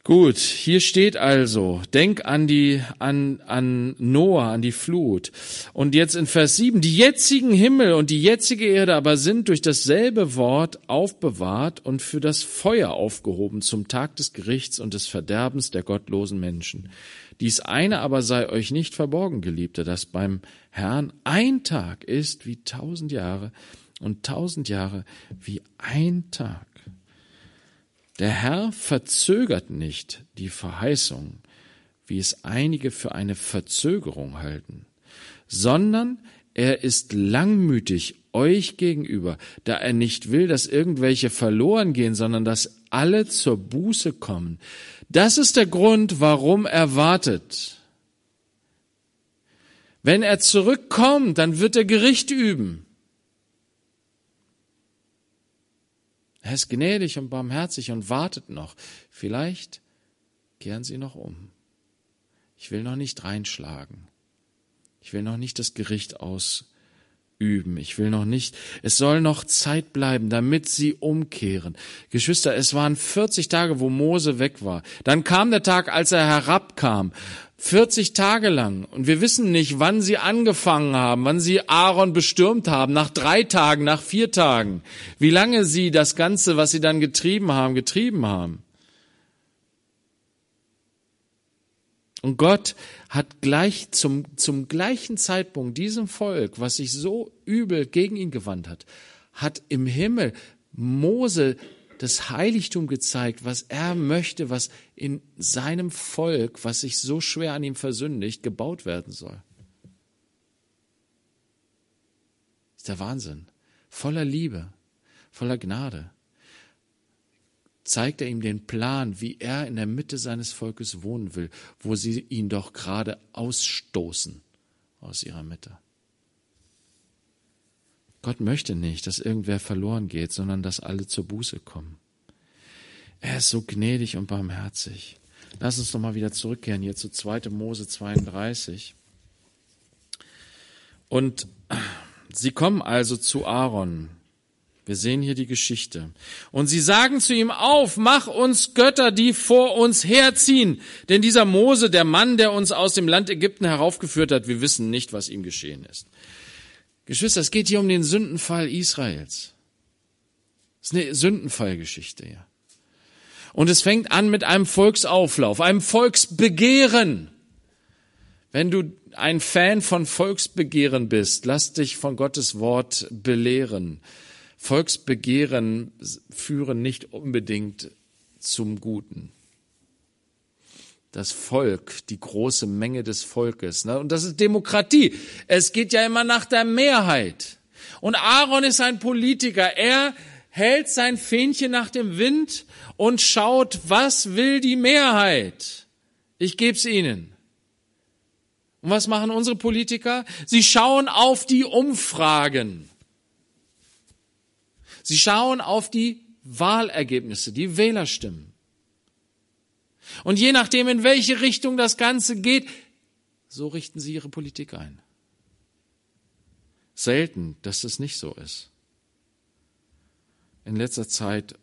Gut, hier steht also, denk an die, an, an Noah, an die Flut. Und jetzt in Vers 7, die jetzigen Himmel und die jetzige Erde aber sind durch dasselbe Wort aufbewahrt und für das Feuer aufgehoben zum Tag des Gerichts und des Verderbens der gottlosen Menschen. Dies eine aber sei euch nicht verborgen, Geliebte, dass beim Herrn ein Tag ist wie tausend Jahre und tausend Jahre wie ein Tag. Der Herr verzögert nicht die Verheißung, wie es einige für eine Verzögerung halten, sondern er ist langmütig euch gegenüber, da er nicht will, dass irgendwelche verloren gehen, sondern dass alle zur Buße kommen. Das ist der Grund, warum er wartet. Wenn er zurückkommt, dann wird er Gericht üben. Er ist gnädig und barmherzig und wartet noch. Vielleicht kehren Sie noch um. Ich will noch nicht reinschlagen. Ich will noch nicht das Gericht ausüben. Ich will noch nicht, es soll noch Zeit bleiben, damit sie umkehren. Geschwister, es waren 40 Tage, wo Mose weg war. Dann kam der Tag, als er herabkam. 40 Tage lang. Und wir wissen nicht, wann sie angefangen haben, wann sie Aaron bestürmt haben, nach drei Tagen, nach vier Tagen. Wie lange sie das Ganze, was sie dann getrieben haben, getrieben haben. Und Gott hat gleich zum, zum gleichen Zeitpunkt diesem Volk, was sich so übel gegen ihn gewandt hat, hat im Himmel Mose das Heiligtum gezeigt, was er möchte, was in seinem Volk, was sich so schwer an ihm versündigt, gebaut werden soll. ist der Wahnsinn. Voller Liebe, voller Gnade zeigt er ihm den Plan, wie er in der Mitte seines Volkes wohnen will, wo sie ihn doch gerade ausstoßen aus ihrer Mitte. Gott möchte nicht, dass irgendwer verloren geht, sondern dass alle zur Buße kommen. Er ist so gnädig und barmherzig. Lass uns noch mal wieder zurückkehren hier zu 2. Mose 32. Und sie kommen also zu Aaron. Wir sehen hier die Geschichte. Und sie sagen zu ihm auf, mach uns Götter, die vor uns herziehen. Denn dieser Mose, der Mann, der uns aus dem Land Ägypten heraufgeführt hat, wir wissen nicht, was ihm geschehen ist. Geschwister, es geht hier um den Sündenfall Israels. Es ist eine Sündenfallgeschichte hier. Und es fängt an mit einem Volksauflauf, einem Volksbegehren. Wenn du ein Fan von Volksbegehren bist, lass dich von Gottes Wort belehren. Volksbegehren führen nicht unbedingt zum Guten das Volk, die große Menge des Volkes. Ne? Und das ist Demokratie. Es geht ja immer nach der Mehrheit. Und Aaron ist ein Politiker. Er hält sein Fähnchen nach dem Wind und schaut, was will die Mehrheit. Ich geb's Ihnen. Und was machen unsere Politiker? Sie schauen auf die Umfragen. Sie schauen auf die Wahlergebnisse, die Wählerstimmen. Und je nachdem, in welche Richtung das Ganze geht, so richten sie ihre Politik ein. Selten, dass das nicht so ist. In letzter Zeit,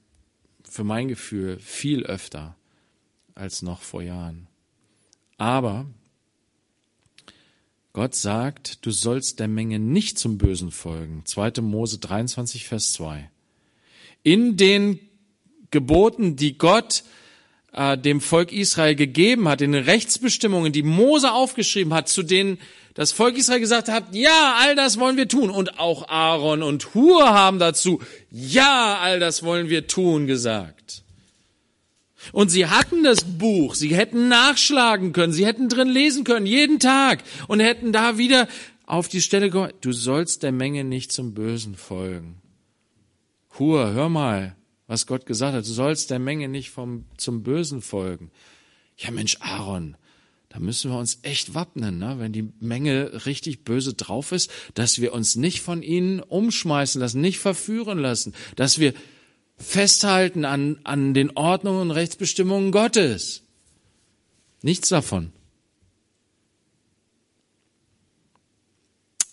für mein Gefühl, viel öfter als noch vor Jahren. Aber Gott sagt, du sollst der Menge nicht zum Bösen folgen. 2. Mose 23, Vers 2. In den Geboten, die Gott äh, dem Volk Israel gegeben hat, in den Rechtsbestimmungen, die Mose aufgeschrieben hat, zu denen das Volk Israel gesagt hat, ja, all das wollen wir tun. Und auch Aaron und Hur haben dazu, ja, all das wollen wir tun gesagt. Und sie hatten das Buch, sie hätten nachschlagen können, sie hätten drin lesen können, jeden Tag, und hätten da wieder auf die Stelle gehört, du sollst der Menge nicht zum Bösen folgen. Hur, hör mal, was Gott gesagt hat. Du sollst der Menge nicht vom, zum Bösen folgen. Ja, Mensch, Aaron, da müssen wir uns echt wappnen, ne? wenn die Menge richtig böse drauf ist, dass wir uns nicht von ihnen umschmeißen lassen, nicht verführen lassen, dass wir festhalten an, an den Ordnungen und Rechtsbestimmungen Gottes. Nichts davon.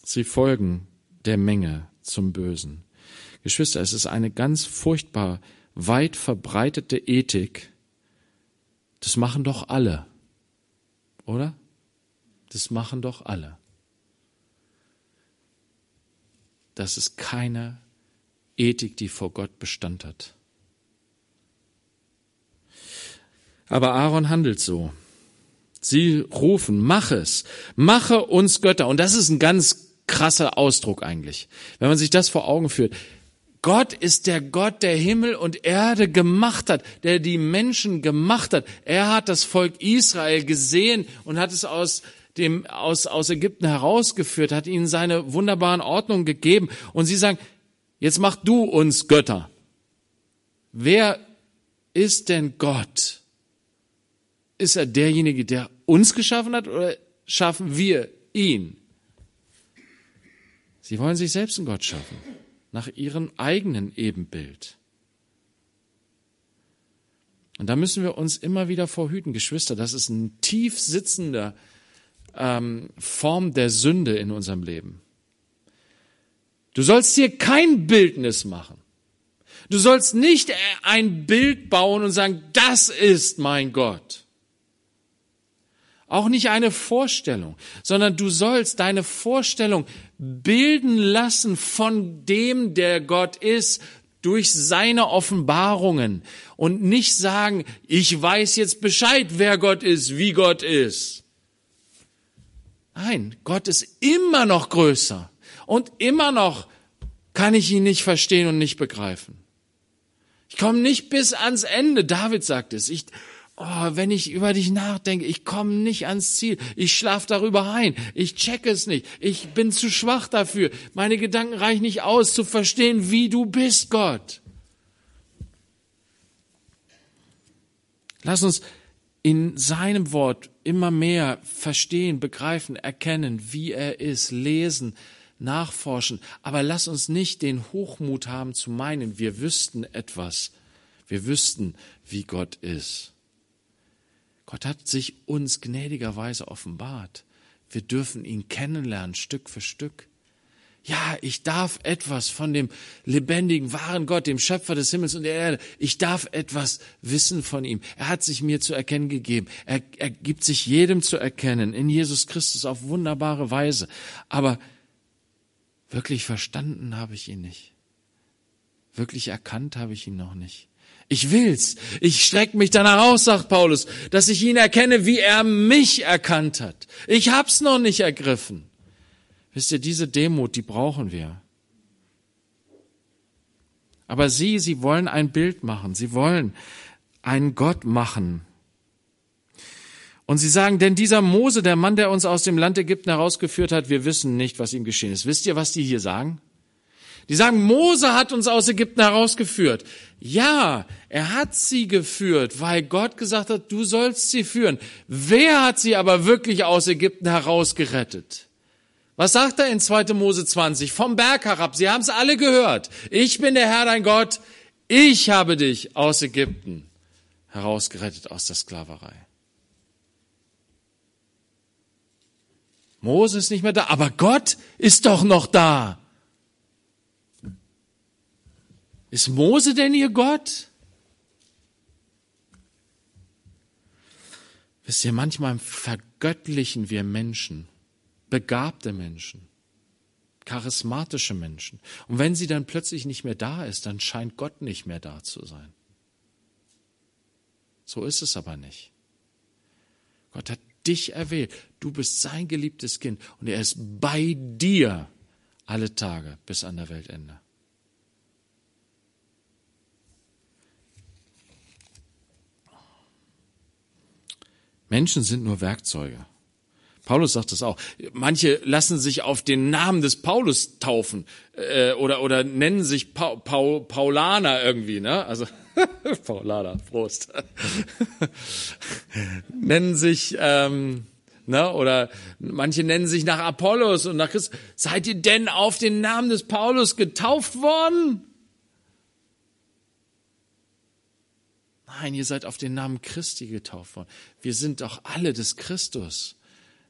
Sie folgen der Menge zum Bösen. Geschwister, es ist eine ganz furchtbar weit verbreitete Ethik. Das machen doch alle. Oder? Das machen doch alle. Das ist keine Ethik, die vor Gott Bestand hat. Aber Aaron handelt so. Sie rufen, mach es, mache uns Götter. Und das ist ein ganz krasser Ausdruck eigentlich. Wenn man sich das vor Augen führt. Gott ist der Gott, der Himmel und Erde gemacht hat, der die Menschen gemacht hat. Er hat das Volk Israel gesehen und hat es aus dem, aus, aus Ägypten herausgeführt, hat ihnen seine wunderbaren Ordnungen gegeben. Und sie sagen, jetzt mach du uns Götter. Wer ist denn Gott? Ist er derjenige, der uns geschaffen hat oder schaffen wir ihn? Sie wollen sich selbst einen Gott schaffen, nach ihrem eigenen Ebenbild. Und da müssen wir uns immer wieder vorhüten, Geschwister, das ist ein tief sitzender ähm, Form der Sünde in unserem Leben. Du sollst dir kein Bildnis machen. Du sollst nicht ein Bild bauen und sagen, das ist mein Gott. Auch nicht eine Vorstellung, sondern du sollst deine Vorstellung bilden lassen von dem, der Gott ist, durch seine Offenbarungen und nicht sagen, ich weiß jetzt Bescheid, wer Gott ist, wie Gott ist. Nein, Gott ist immer noch größer und immer noch kann ich ihn nicht verstehen und nicht begreifen. Ich komme nicht bis ans Ende. David sagt es. Ich, oh, wenn ich über dich nachdenke, ich komme nicht ans Ziel. Ich schlaf darüber ein. Ich check es nicht. Ich bin zu schwach dafür. Meine Gedanken reichen nicht aus, zu verstehen, wie du bist, Gott. Lass uns in seinem Wort immer mehr verstehen, begreifen, erkennen, wie er ist, lesen, nachforschen. Aber lass uns nicht den Hochmut haben zu meinen, wir wüssten etwas. Wir wüssten, wie Gott ist. Gott hat sich uns gnädigerweise offenbart. Wir dürfen ihn kennenlernen, Stück für Stück. Ja, ich darf etwas von dem lebendigen, wahren Gott, dem Schöpfer des Himmels und der Erde, ich darf etwas wissen von ihm. Er hat sich mir zu erkennen gegeben. Er, er gibt sich jedem zu erkennen, in Jesus Christus auf wunderbare Weise. Aber wirklich verstanden habe ich ihn nicht. Wirklich erkannt habe ich ihn noch nicht. Ich will's. Ich streck mich danach aus, sagt Paulus, dass ich ihn erkenne, wie er mich erkannt hat. Ich hab's noch nicht ergriffen. Wisst ihr, diese Demut, die brauchen wir. Aber sie, sie wollen ein Bild machen. Sie wollen einen Gott machen. Und sie sagen, denn dieser Mose, der Mann, der uns aus dem Land Ägypten herausgeführt hat, wir wissen nicht, was ihm geschehen ist. Wisst ihr, was die hier sagen? Die sagen, Mose hat uns aus Ägypten herausgeführt. Ja, er hat sie geführt, weil Gott gesagt hat, du sollst sie führen. Wer hat sie aber wirklich aus Ägypten herausgerettet? Was sagt er in 2. Mose 20? Vom Berg herab. Sie haben es alle gehört. Ich bin der Herr dein Gott. Ich habe dich aus Ägypten herausgerettet aus der Sklaverei. Mose ist nicht mehr da, aber Gott ist doch noch da. Ist Mose denn ihr Gott? Wisst ihr, manchmal vergöttlichen wir Menschen begabte Menschen, charismatische Menschen. Und wenn sie dann plötzlich nicht mehr da ist, dann scheint Gott nicht mehr da zu sein. So ist es aber nicht. Gott hat dich erwählt. Du bist sein geliebtes Kind und er ist bei dir alle Tage bis an der Weltende. Menschen sind nur Werkzeuge. Paulus sagt das auch. Manche lassen sich auf den Namen des Paulus taufen äh, oder oder nennen sich pa pa Paulaner irgendwie, ne? Also Paulaner, Prost. nennen sich ähm, ne? Oder manche nennen sich nach Apollos und nach Christus. Seid ihr denn auf den Namen des Paulus getauft worden? Nein, ihr seid auf den Namen Christi getauft worden. Wir sind doch alle des Christus.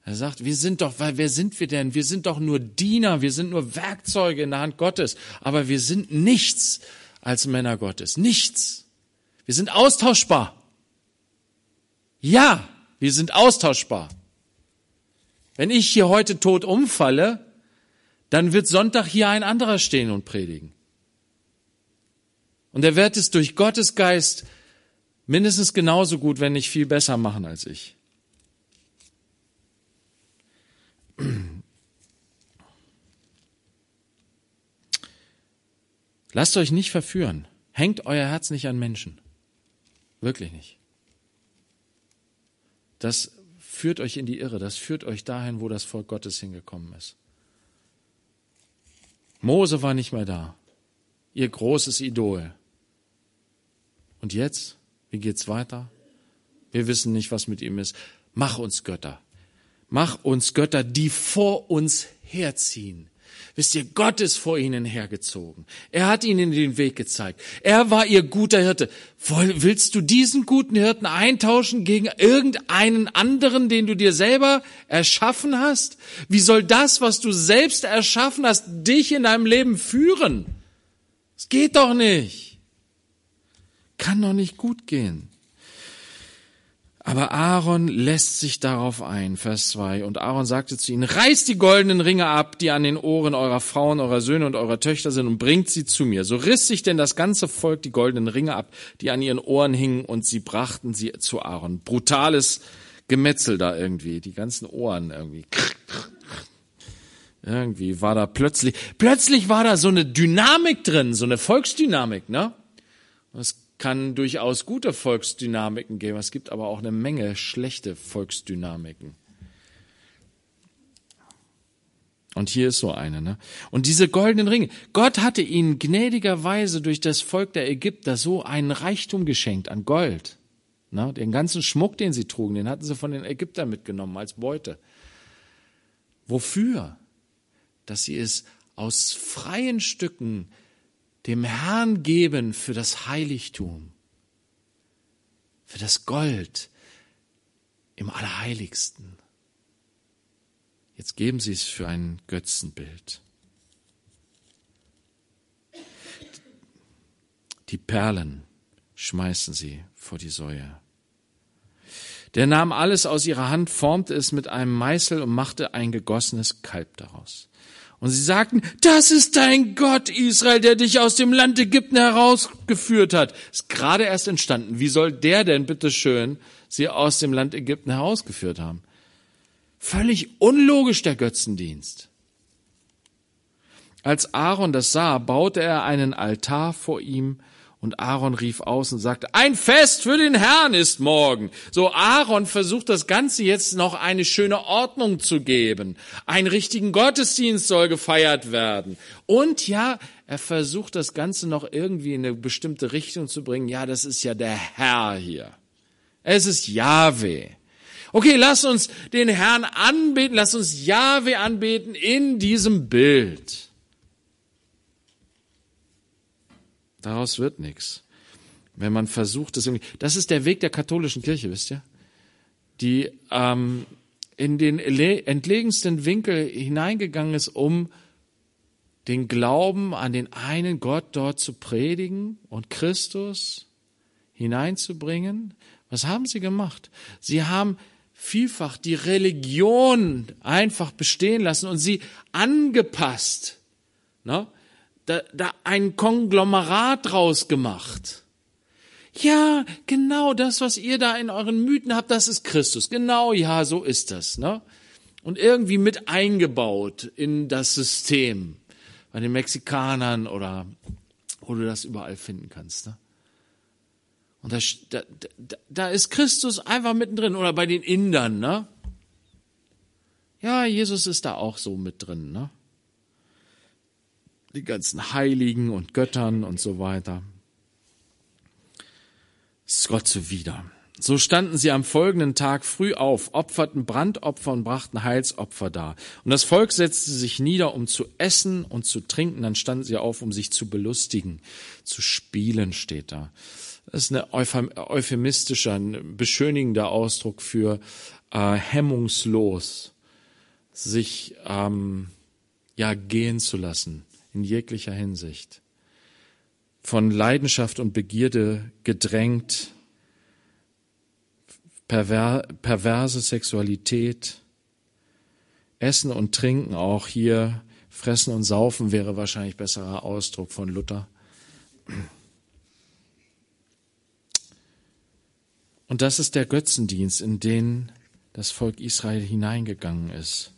Er sagt, wir sind doch, weil wer sind wir denn? Wir sind doch nur Diener, wir sind nur Werkzeuge in der Hand Gottes, aber wir sind nichts als Männer Gottes. Nichts. Wir sind austauschbar. Ja, wir sind austauschbar. Wenn ich hier heute tot umfalle, dann wird Sonntag hier ein anderer stehen und predigen. Und er wird es durch Gottes Geist mindestens genauso gut, wenn nicht viel besser machen als ich. Lasst euch nicht verführen. Hängt euer Herz nicht an Menschen. Wirklich nicht. Das führt euch in die Irre. Das führt euch dahin, wo das Volk Gottes hingekommen ist. Mose war nicht mehr da. Ihr großes Idol. Und jetzt? Wie geht's weiter? Wir wissen nicht, was mit ihm ist. Mach uns Götter. Mach uns Götter, die vor uns herziehen. Wisst ihr, Gott ist vor ihnen hergezogen. Er hat ihnen den Weg gezeigt. Er war ihr guter Hirte. Willst du diesen guten Hirten eintauschen gegen irgendeinen anderen, den du dir selber erschaffen hast? Wie soll das, was du selbst erschaffen hast, dich in deinem Leben führen? Es geht doch nicht. Kann doch nicht gut gehen. Aber Aaron lässt sich darauf ein, Vers 2. Und Aaron sagte zu ihnen, reißt die goldenen Ringe ab, die an den Ohren eurer Frauen, eurer Söhne und eurer Töchter sind und bringt sie zu mir. So riss sich denn das ganze Volk die goldenen Ringe ab, die an ihren Ohren hingen und sie brachten sie zu Aaron. Brutales Gemetzel da irgendwie, die ganzen Ohren irgendwie. Irgendwie war da plötzlich, plötzlich war da so eine Dynamik drin, so eine Volksdynamik, ne? Es kann durchaus gute Volksdynamiken geben. Es gibt aber auch eine Menge schlechte Volksdynamiken. Und hier ist so eine. Ne? Und diese goldenen Ringe. Gott hatte ihnen gnädigerweise durch das Volk der Ägypter so einen Reichtum geschenkt an Gold. Ne? Den ganzen Schmuck, den sie trugen, den hatten sie von den Ägyptern mitgenommen als Beute. Wofür? Dass sie es aus freien Stücken dem Herrn geben für das Heiligtum, für das Gold im Allerheiligsten. Jetzt geben Sie es für ein Götzenbild. Die Perlen schmeißen Sie vor die Säue. Der nahm alles aus ihrer Hand, formte es mit einem Meißel und machte ein gegossenes Kalb daraus. Und sie sagten, das ist dein Gott, Israel, der dich aus dem Land Ägypten herausgeführt hat. Ist gerade erst entstanden. Wie soll der denn, bitteschön, sie aus dem Land Ägypten herausgeführt haben? Völlig unlogisch, der Götzendienst. Als Aaron das sah, baute er einen Altar vor ihm und Aaron rief aus und sagte, ein Fest für den Herrn ist morgen. So Aaron versucht das Ganze jetzt noch eine schöne Ordnung zu geben. Ein richtigen Gottesdienst soll gefeiert werden. Und ja, er versucht das Ganze noch irgendwie in eine bestimmte Richtung zu bringen. Ja, das ist ja der Herr hier. Es ist Yahweh. Okay, lass uns den Herrn anbeten, lass uns Yahweh anbeten in diesem Bild. Daraus wird nichts. Wenn man versucht, das irgendwie, das ist der Weg der katholischen Kirche, wisst ihr? Die ähm, in den entlegensten Winkel hineingegangen ist, um den Glauben an den einen Gott dort zu predigen und Christus hineinzubringen. Was haben sie gemacht? Sie haben vielfach die Religion einfach bestehen lassen und sie angepasst. Ne? Da, da ein Konglomerat draus gemacht. Ja, genau das, was ihr da in euren Mythen habt, das ist Christus. Genau, ja, so ist das. Ne? Und irgendwie mit eingebaut in das System. Bei den Mexikanern oder wo du das überall finden kannst. Ne? Und da, da, da ist Christus einfach mittendrin. Oder bei den Indern. Ne? Ja, Jesus ist da auch so mit drin. Ne? Die ganzen Heiligen und Göttern und so weiter. Ist Gott zuwider. So standen sie am folgenden Tag früh auf, opferten Brandopfer und brachten Heilsopfer dar. Und das Volk setzte sich nieder, um zu essen und zu trinken. Dann standen sie auf, um sich zu belustigen. Zu spielen steht da. Das ist ein euphemistischer, ein beschönigender Ausdruck für äh, hemmungslos sich ähm, ja gehen zu lassen in jeglicher Hinsicht. Von Leidenschaft und Begierde gedrängt, perver perverse Sexualität, Essen und Trinken auch hier, Fressen und Saufen wäre wahrscheinlich besserer Ausdruck von Luther. Und das ist der Götzendienst, in den das Volk Israel hineingegangen ist,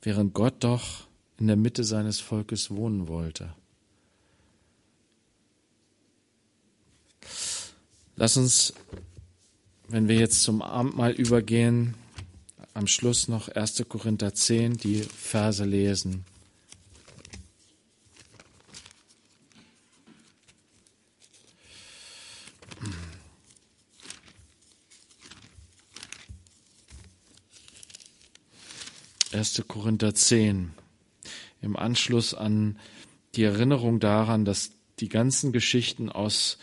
während Gott doch in der Mitte seines Volkes wohnen wollte. Lass uns, wenn wir jetzt zum Abendmahl übergehen, am Schluss noch 1. Korinther 10 die Verse lesen. 1. Korinther 10. Im Anschluss an die Erinnerung daran, dass die ganzen Geschichten aus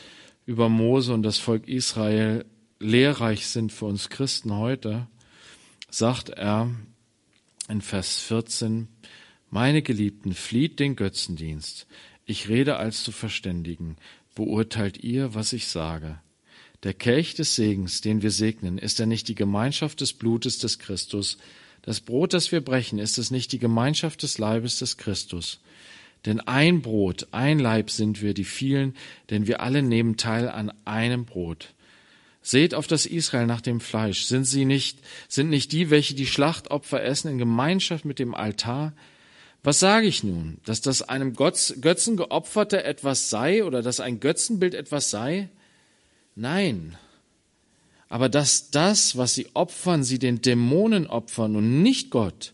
über Mose und das Volk Israel lehrreich sind für uns Christen heute, sagt er in Vers 14, meine Geliebten, flieht den Götzendienst. Ich rede als zu Verständigen. Beurteilt ihr, was ich sage. Der Kelch des Segens, den wir segnen, ist er nicht die Gemeinschaft des Blutes des Christus, das Brot, das wir brechen, ist es nicht die Gemeinschaft des Leibes des Christus. Denn ein Brot, ein Leib sind wir, die vielen, denn wir alle nehmen teil an einem Brot. Seht auf das Israel nach dem Fleisch. Sind sie nicht, sind nicht die, welche die Schlachtopfer essen in Gemeinschaft mit dem Altar? Was sage ich nun? Dass das einem Götzen geopferte etwas sei oder dass ein Götzenbild etwas sei? Nein, aber dass das, was sie opfern, sie den Dämonen opfern und nicht Gott.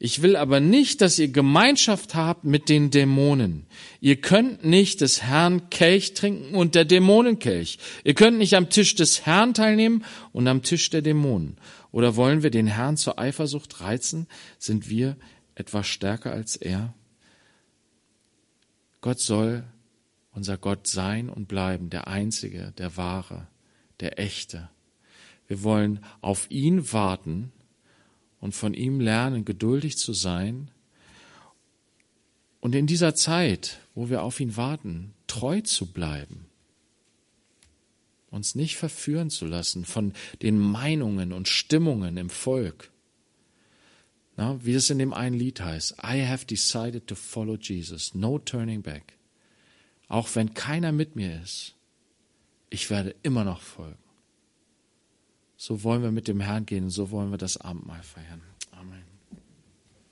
Ich will aber nicht, dass ihr Gemeinschaft habt mit den Dämonen. Ihr könnt nicht des Herrn Kelch trinken und der Dämonen Kelch. Ihr könnt nicht am Tisch des Herrn teilnehmen und am Tisch der Dämonen. Oder wollen wir den Herrn zur Eifersucht reizen? Sind wir etwas stärker als er? Gott soll unser Gott sein und bleiben, der Einzige, der Wahre, der Echte. Wir wollen auf ihn warten und von ihm lernen, geduldig zu sein. Und in dieser Zeit, wo wir auf ihn warten, treu zu bleiben. Uns nicht verführen zu lassen von den Meinungen und Stimmungen im Volk. Na, wie es in dem einen Lied heißt, I have decided to follow Jesus, no turning back. Auch wenn keiner mit mir ist, ich werde immer noch folgen. So wollen wir mit dem Herrn gehen, so wollen wir das Abendmahl feiern.